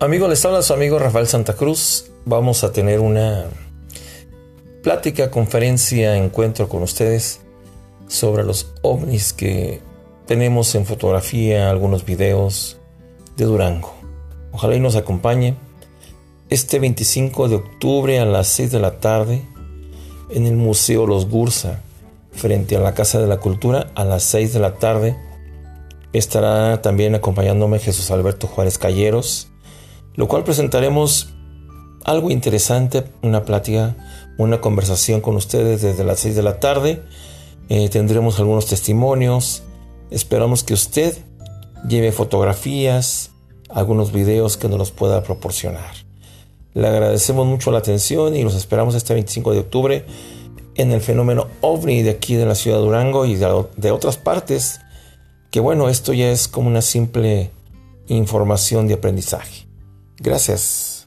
Amigos, les habla su amigo Rafael Santa Cruz. Vamos a tener una plática, conferencia, encuentro con ustedes sobre los ovnis que tenemos en fotografía, algunos videos de Durango. Ojalá y nos acompañe este 25 de octubre a las 6 de la tarde en el Museo Los Gursa, frente a la Casa de la Cultura, a las 6 de la tarde. Estará también acompañándome Jesús Alberto Juárez Calleros, lo cual presentaremos algo interesante, una plática, una conversación con ustedes desde las 6 de la tarde. Eh, tendremos algunos testimonios. Esperamos que usted lleve fotografías, algunos videos que nos los pueda proporcionar. Le agradecemos mucho la atención y los esperamos este 25 de octubre en el fenómeno ovni de aquí de la ciudad de Durango y de, de otras partes. Que bueno, esto ya es como una simple información de aprendizaje. Gracias.